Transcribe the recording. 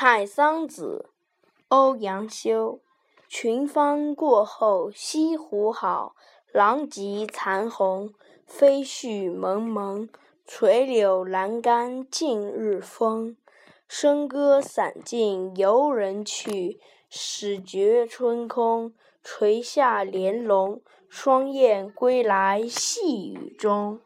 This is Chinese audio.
采桑子，欧阳修。群芳过后西湖好，狼藉残红，飞絮蒙蒙。垂柳阑干尽日风，笙歌散尽游人去。始觉春空，垂下帘笼。双燕归来细雨中。